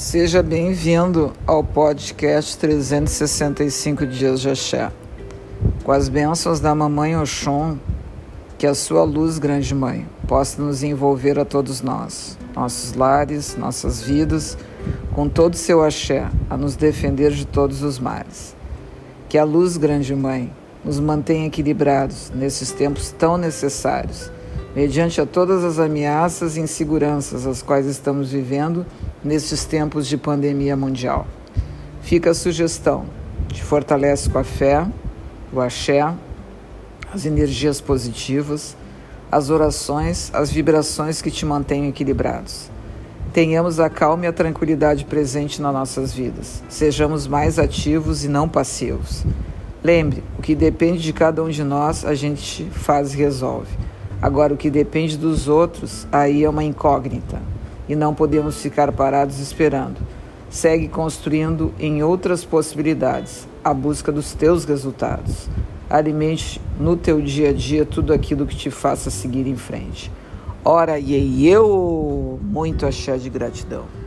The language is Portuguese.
Seja bem-vindo ao podcast 365 Dias de Axé. Com as bênçãos da Mamãe Oxum, que a sua luz, Grande Mãe, possa nos envolver a todos nós, nossos lares, nossas vidas, com todo o seu axé, a nos defender de todos os males. Que a luz, Grande Mãe, nos mantenha equilibrados nesses tempos tão necessários, mediante a todas as ameaças e inseguranças as quais estamos vivendo nesses tempos de pandemia mundial. Fica a sugestão: te fortalece com a fé, o axé, as energias positivas, as orações, as vibrações que te mantenham equilibrados. Tenhamos a calma e a tranquilidade presente nas nossas vidas. Sejamos mais ativos e não passivos. Lembre, o que depende de cada um de nós, a gente faz e resolve. Agora, o que depende dos outros, aí é uma incógnita e não podemos ficar parados esperando. Segue construindo em outras possibilidades a busca dos teus resultados. Alimente no teu dia a dia tudo aquilo que te faça seguir em frente. Ora, e eu muito axé de gratidão.